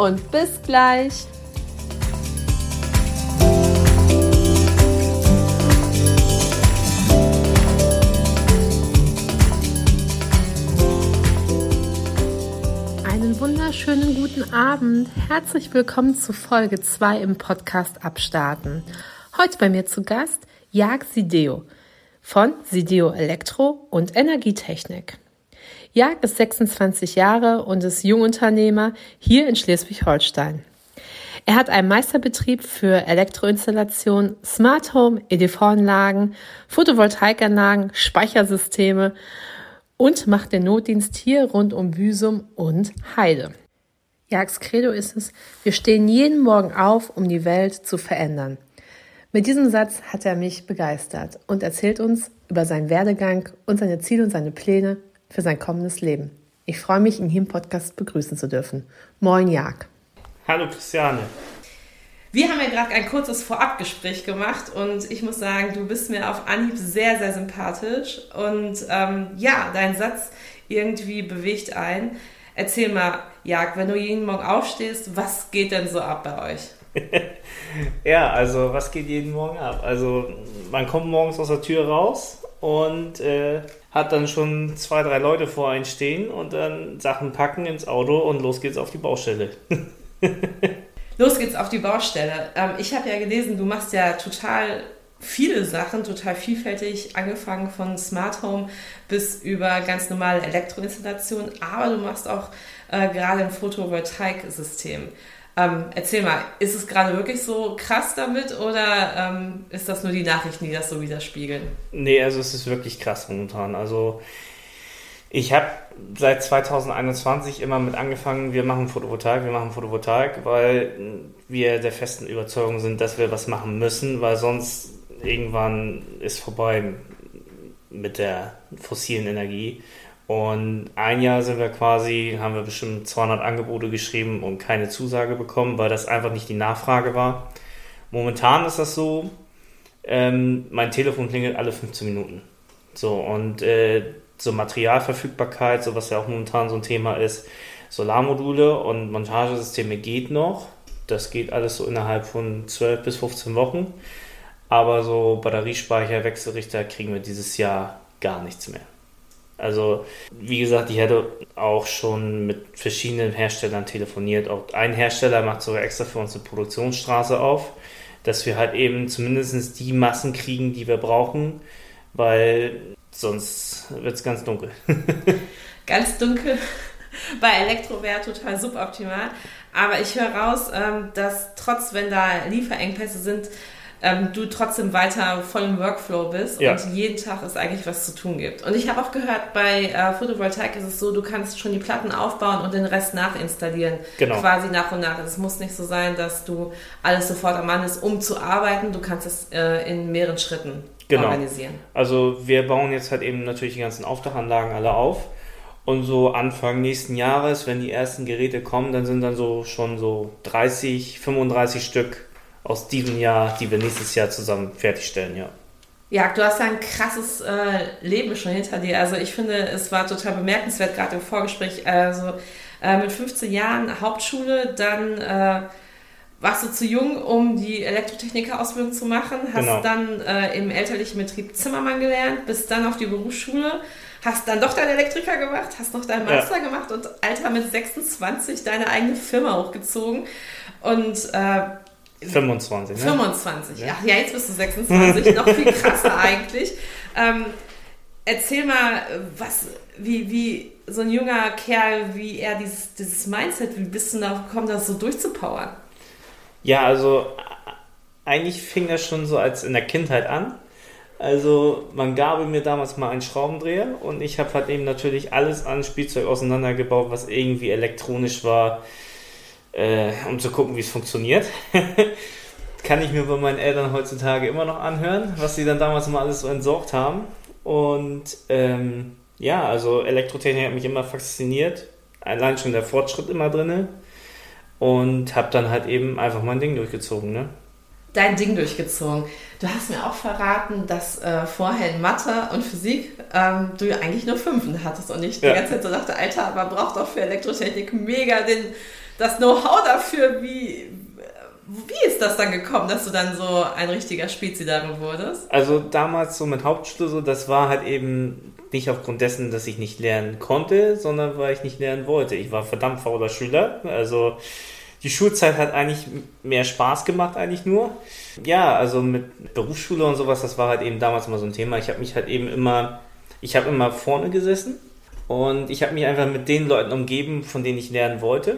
und bis gleich. Einen wunderschönen guten Abend. Herzlich willkommen zu Folge 2 im Podcast Abstarten. Heute bei mir zu Gast Jag Sideo von Sideo Elektro und Energietechnik. Jag ist 26 Jahre und ist Jungunternehmer hier in Schleswig-Holstein. Er hat einen Meisterbetrieb für Elektroinstallation, Smart Home, EDV-Anlagen, Photovoltaikanlagen, Speichersysteme und macht den Notdienst hier rund um Büsum und Heide. Jags Credo ist es, wir stehen jeden Morgen auf, um die Welt zu verändern. Mit diesem Satz hat er mich begeistert und erzählt uns über seinen Werdegang und seine Ziele und seine Pläne für sein kommendes Leben. Ich freue mich, ihn hier im Podcast begrüßen zu dürfen. Moin, Jag. Hallo, Christiane. Wir haben ja gerade ein kurzes Vorabgespräch gemacht und ich muss sagen, du bist mir auf Anhieb sehr, sehr sympathisch und ähm, ja, dein Satz irgendwie bewegt ein. Erzähl mal, Jag, wenn du jeden Morgen aufstehst, was geht denn so ab bei euch? ja, also was geht jeden Morgen ab? Also man kommt morgens aus der Tür raus und äh, hat dann schon zwei, drei Leute vor einen stehen und dann Sachen packen ins Auto und los geht's auf die Baustelle. los geht's auf die Baustelle. Ähm, ich habe ja gelesen, du machst ja total viele Sachen, total vielfältig, angefangen von Smart Home bis über ganz normale Elektroinstallation, aber du machst auch äh, gerade ein Photovoltaiksystem. Ähm, erzähl mal, ist es gerade wirklich so krass damit oder ähm, ist das nur die Nachrichten, die das so widerspiegeln? Nee, also es ist wirklich krass momentan. Also ich habe seit 2021 immer mit angefangen, wir machen Photovoltaik, wir machen Photovoltaik, weil wir der festen Überzeugung sind, dass wir was machen müssen, weil sonst irgendwann ist vorbei mit der fossilen Energie. Und ein Jahr sind wir quasi, haben wir bestimmt 200 Angebote geschrieben und keine Zusage bekommen, weil das einfach nicht die Nachfrage war. Momentan ist das so, ähm, mein Telefon klingelt alle 15 Minuten. So, und äh, so Materialverfügbarkeit, so was ja auch momentan so ein Thema ist, Solarmodule und Montagesysteme geht noch. Das geht alles so innerhalb von 12 bis 15 Wochen. Aber so Batteriespeicher, Wechselrichter kriegen wir dieses Jahr gar nichts mehr. Also, wie gesagt, ich hatte auch schon mit verschiedenen Herstellern telefoniert. Auch ein Hersteller macht sogar extra für uns eine Produktionsstraße auf, dass wir halt eben zumindest die Massen kriegen, die wir brauchen, weil sonst wird es ganz dunkel. ganz dunkel. Bei Elektro wäre total suboptimal. Aber ich höre raus, ähm, dass trotz, wenn da Lieferengpässe sind, ähm, du trotzdem weiter voll im Workflow bist ja. und jeden Tag es eigentlich was zu tun gibt. Und ich habe auch gehört, bei äh, Photovoltaik ist es so, du kannst schon die Platten aufbauen und den Rest nachinstallieren. Genau. Quasi nach und nach. Es muss nicht so sein, dass du alles sofort am Mann ist, um zu arbeiten. Du kannst es äh, in mehreren Schritten genau. organisieren. Also wir bauen jetzt halt eben natürlich die ganzen Aufdachanlagen alle auf. Und so Anfang nächsten Jahres, wenn die ersten Geräte kommen, dann sind dann so schon so 30, 35 Stück aus diesem Jahr, die wir nächstes Jahr zusammen fertigstellen, ja. Ja, du hast ja ein krasses äh, Leben schon hinter dir. Also ich finde, es war total bemerkenswert, gerade im Vorgespräch. Also äh, mit 15 Jahren Hauptschule, dann äh, warst du zu jung, um die Elektrotechniker-Ausbildung zu machen, hast genau. dann äh, im elterlichen Betrieb Zimmermann gelernt, bist dann auf die Berufsschule, hast dann doch deinen Elektriker gemacht, hast noch deinen Master ja. gemacht und Alter mit 26 deine eigene Firma hochgezogen. Und äh, 25, ne? 25, ja. ja, jetzt bist du 26, noch viel krasser eigentlich. Ähm, erzähl mal, was, wie, wie so ein junger Kerl, wie er dieses, dieses Mindset, wie bist du darauf gekommen, das so durchzupowern? Ja, also eigentlich fing das schon so als in der Kindheit an. Also man gab mir damals mal einen Schraubendreher und ich habe halt eben natürlich alles an Spielzeug auseinandergebaut, was irgendwie elektronisch war äh, um zu gucken, wie es funktioniert. Kann ich mir bei meinen Eltern heutzutage immer noch anhören, was sie dann damals immer alles so entsorgt haben. Und ähm, ja, also Elektrotechnik hat mich immer fasziniert. Allein schon der Fortschritt immer drin. Und habe dann halt eben einfach mein Ding durchgezogen. Ne? Dein Ding durchgezogen. Du hast mir auch verraten, dass äh, vorher in Mathe und Physik ähm, du eigentlich nur Fünfen hattest und ich ja. die ganze Zeit so dachte, Alter, man braucht doch für Elektrotechnik mega den, das Know-how dafür, wie, wie ist das dann gekommen, dass du dann so ein richtiger Spezi darin wurdest? Also damals so mit Hauptschule das war halt eben nicht aufgrund dessen, dass ich nicht lernen konnte, sondern weil ich nicht lernen wollte. Ich war verdammt fauler Schüler. Also die Schulzeit hat eigentlich mehr Spaß gemacht eigentlich nur. Ja, also mit Berufsschule und sowas, das war halt eben damals immer so ein Thema. Ich habe mich halt eben immer, ich habe immer vorne gesessen und ich habe mich einfach mit den Leuten umgeben, von denen ich lernen wollte,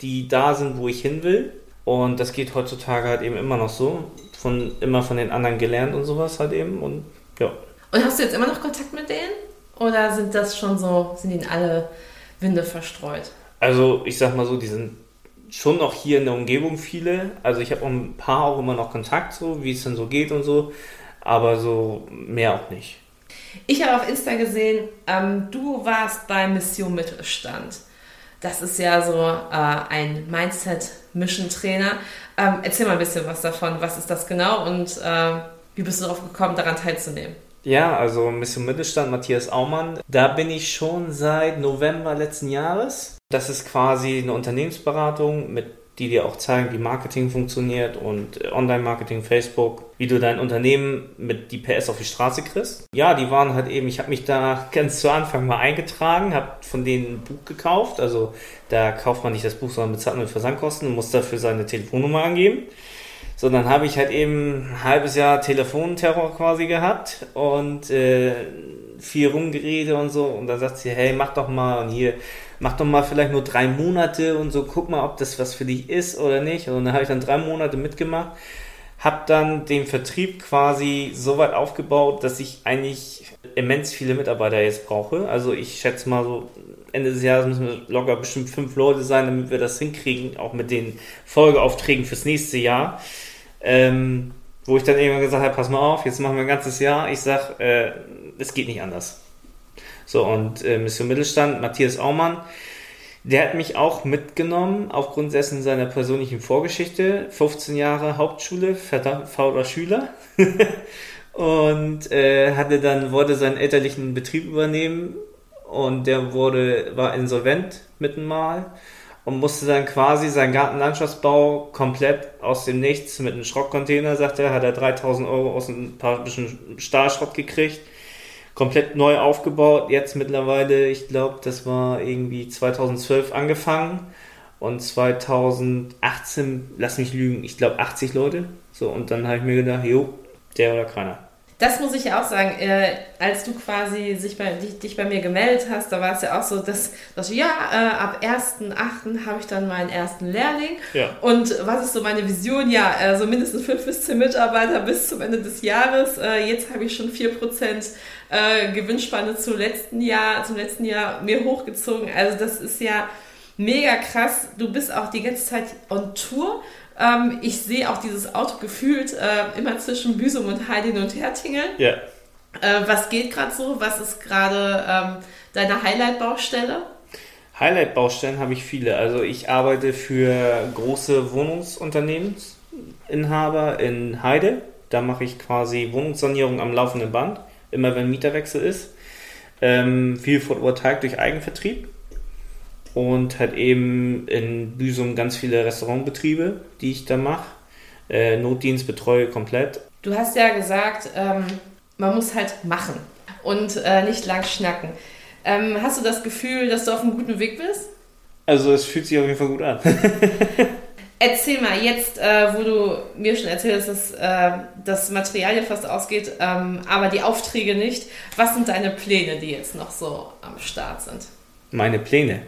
die da sind, wo ich hin will und das geht heutzutage halt eben immer noch so. Von, immer von den anderen gelernt und sowas halt eben. Und ja. Und hast du jetzt immer noch Kontakt mit denen? Oder sind das schon so, sind ihnen alle Winde verstreut? Also ich sag mal so, die sind schon noch hier in der Umgebung viele. Also ich habe auch ein paar auch immer noch Kontakt, so wie es dann so geht und so. Aber so mehr auch nicht. Ich habe auf Insta gesehen, ähm, du warst bei Mission Mittelstand. Das ist ja so äh, ein Mindset-Mission-Trainer. Ähm, erzähl mal ein bisschen was davon. Was ist das genau und äh, wie bist du darauf gekommen, daran teilzunehmen? Ja, also Mission Mittelstand, Matthias Aumann. Da bin ich schon seit November letzten Jahres. Das ist quasi eine Unternehmensberatung mit die dir auch zeigen, wie Marketing funktioniert und äh, Online-Marketing, Facebook, wie du dein Unternehmen mit die PS auf die Straße kriegst. Ja, die waren halt eben, ich habe mich da ganz zu Anfang mal eingetragen, habe von denen ein Buch gekauft. Also da kauft man nicht das Buch, sondern bezahlt nur Versandkosten und muss dafür seine Telefonnummer angeben. So, dann habe ich halt eben ein halbes Jahr Telefonterror quasi gehabt und äh, viel rumgerede und so. Und dann sagt sie, hey, mach doch mal und hier mach doch mal vielleicht nur drei Monate und so, guck mal, ob das was für dich ist oder nicht. Und dann habe ich dann drei Monate mitgemacht, habe dann den Vertrieb quasi so weit aufgebaut, dass ich eigentlich immens viele Mitarbeiter jetzt brauche. Also ich schätze mal so, Ende des Jahres müssen wir locker bestimmt fünf Leute sein, damit wir das hinkriegen, auch mit den Folgeaufträgen fürs nächste Jahr. Ähm, wo ich dann irgendwann gesagt habe, pass mal auf, jetzt machen wir ein ganzes Jahr. Ich sag, äh, es geht nicht anders. So, und äh, Mission Mittelstand, Matthias Aumann, der hat mich auch mitgenommen, aufgrund dessen seiner persönlichen Vorgeschichte. 15 Jahre Hauptschule, fauler Schüler. und äh, hatte dann, wollte seinen elterlichen Betrieb übernehmen und der wurde, war insolvent mitten mal und musste dann quasi seinen Gartenlandschaftsbau komplett aus dem Nichts mit einem Schrottcontainer, sagt er, hat er 3000 Euro aus ein paar bisschen Stahlschrott gekriegt komplett neu aufgebaut. Jetzt mittlerweile, ich glaube, das war irgendwie 2012 angefangen und 2018, lass mich lügen, ich glaube 80 Leute. So, und dann habe ich mir gedacht, jo, der oder keiner. Das muss ich ja auch sagen, äh, als du quasi sich bei, dich, dich, bei mir gemeldet hast, da war es ja auch so, dass, dass ja, äh, ab 1.8. habe ich dann meinen ersten Lehrling. Ja. Und was ist so meine Vision? Ja, äh, so mindestens 5 bis 10 Mitarbeiter bis zum Ende des Jahres. Äh, jetzt habe ich schon 4% äh, Gewinnspanne zum letzten Jahr, zum letzten Jahr mir hochgezogen. Also das ist ja mega krass. Du bist auch die ganze Zeit on Tour. Ähm, ich sehe auch dieses Auto gefühlt äh, immer zwischen Büsum und Heide hin und her tingeln. Ja. Äh, was geht gerade so? Was ist gerade ähm, deine Highlight-Baustelle? Highlight-Baustellen habe ich viele. Also ich arbeite für große Wohnungsunternehmensinhaber in Heide. Da mache ich quasi Wohnungssanierung am laufenden Band immer wenn Mieterwechsel ist. Ähm, viel Photovoltaik durch Eigenvertrieb und halt eben in Büsum ganz viele Restaurantbetriebe, die ich da mache. Äh, Notdienst betreue komplett. Du hast ja gesagt, ähm, man muss halt machen und äh, nicht lang schnacken. Ähm, hast du das Gefühl, dass du auf einem guten Weg bist? Also es fühlt sich auf jeden Fall gut an. Erzähl mal jetzt, äh, wo du mir schon erzählt hast, dass äh, das Material ja fast ausgeht, ähm, aber die Aufträge nicht. Was sind deine Pläne, die jetzt noch so am Start sind? Meine Pläne.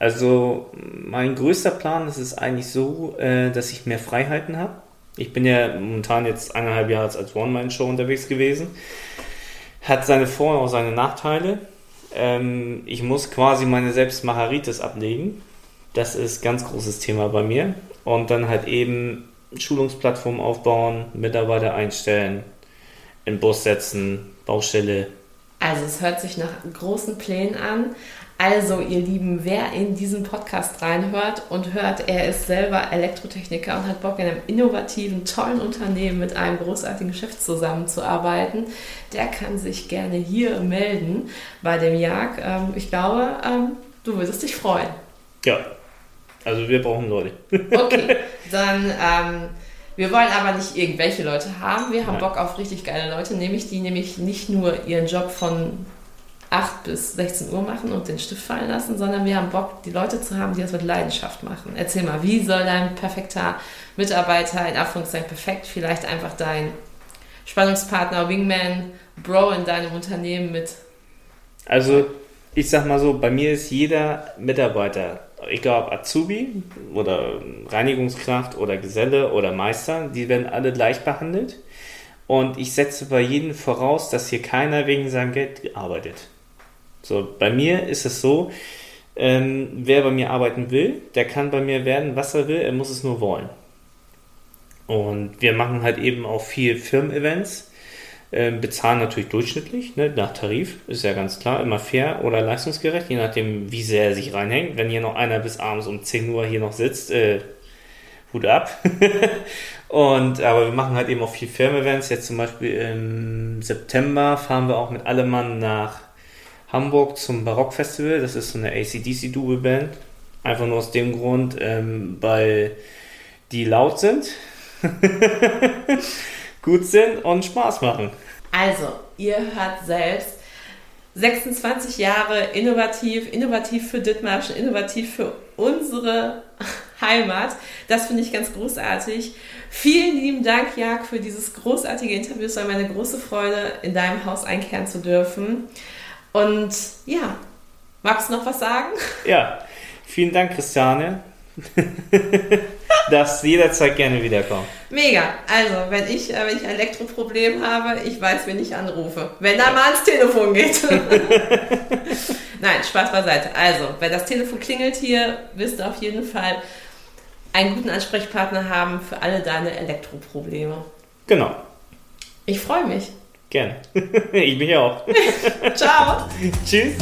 Also mein größter Plan ist es eigentlich so, äh, dass ich mehr Freiheiten habe. Ich bin ja momentan jetzt eineinhalb Jahre als One-Man-Show unterwegs gewesen. Hat seine Vor- und auch seine Nachteile. Ähm, ich muss quasi meine Selbstmacheritis ablegen Das ist ganz großes Thema bei mir. Und dann halt eben Schulungsplattform aufbauen, Mitarbeiter einstellen, in Bus setzen, Baustelle. Also es hört sich nach großen Plänen an. Also, ihr Lieben, wer in diesen Podcast reinhört und hört, er ist selber Elektrotechniker und hat Bock, in einem innovativen, tollen Unternehmen mit einem großartigen Chef zusammenzuarbeiten, der kann sich gerne hier melden bei dem Jag. Ähm, ich glaube, ähm, du würdest dich freuen. Ja, also wir brauchen Leute. Okay, dann ähm, wir wollen aber nicht irgendwelche Leute haben. Wir haben Nein. Bock auf richtig geile Leute, nämlich die nämlich nicht nur ihren Job von 8 bis 16 Uhr machen und den Stift fallen lassen, sondern wir haben Bock, die Leute zu haben, die das mit Leidenschaft machen. Erzähl mal, wie soll dein perfekter Mitarbeiter, in Anführungszeichen perfekt, vielleicht einfach dein Spannungspartner, Wingman, Bro in deinem Unternehmen mit? Also, ich sag mal so, bei mir ist jeder Mitarbeiter, egal ob Azubi oder Reinigungskraft oder Geselle oder Meister, die werden alle gleich behandelt. Und ich setze bei jedem voraus, dass hier keiner wegen seinem Geld arbeitet. So, bei mir ist es so, ähm, wer bei mir arbeiten will, der kann bei mir werden, was er will, er muss es nur wollen. Und wir machen halt eben auch viel Firmen-Events, äh, bezahlen natürlich durchschnittlich, ne, nach Tarif, ist ja ganz klar, immer fair oder leistungsgerecht, je nachdem, wie sehr er sich reinhängt. Wenn hier noch einer bis abends um 10 Uhr hier noch sitzt, äh, Hut ab. und aber wir machen halt eben auch viel Firmen-Events. Jetzt zum Beispiel im September fahren wir auch mit Allemann nach Hamburg zum Barockfestival. Das ist so eine ACDC-Double-Band. Einfach nur aus dem Grund, ähm, weil die laut sind, gut sind und Spaß machen. Also, ihr hört selbst, 26 Jahre innovativ, innovativ für Dithmarschen, innovativ für unsere Heimat. Das finde ich ganz großartig. Vielen lieben Dank, Jag, für dieses großartige Interview. Es war mir eine große Freude, in deinem Haus einkehren zu dürfen. Und ja, magst du noch was sagen? Ja, vielen Dank, Christiane. Darfst jederzeit gerne wiederkommen. Mega. Also, wenn ich, äh, wenn ich ein Elektroproblem habe, ich weiß, wen ich anrufe. Wenn da mal ans Telefon geht. Nein, Spaß beiseite. Also, wenn das Telefon klingelt hier, wirst du auf jeden Fall einen guten Ansprechpartner haben für alle deine Elektroprobleme. Genau. Ich freue mich. Gern. ich mich auch. Ciao. Tschüss.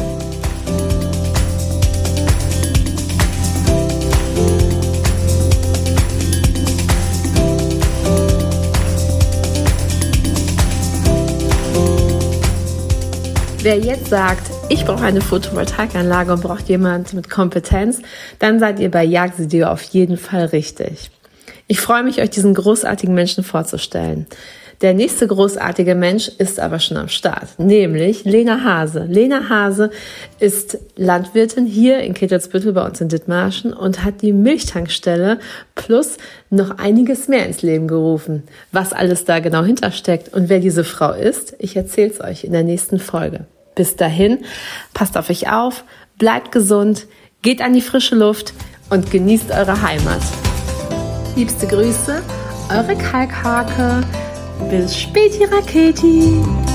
Wer jetzt sagt, ich brauche eine Photovoltaikanlage und braucht jemand mit Kompetenz, dann seid ihr bei Jagdsideo auf jeden Fall richtig. Ich freue mich, euch diesen großartigen Menschen vorzustellen. Der nächste großartige Mensch ist aber schon am Start, nämlich Lena Hase. Lena Hase ist Landwirtin hier in Ketelsbüttel bei uns in Dithmarschen und hat die Milchtankstelle plus noch einiges mehr ins Leben gerufen. Was alles da genau hintersteckt und wer diese Frau ist, ich erzähle es euch in der nächsten Folge. Bis dahin, passt auf euch auf, bleibt gesund, geht an die frische Luft und genießt eure Heimat. Liebste Grüße, eure Kalkhake. Bis späti, Raketi.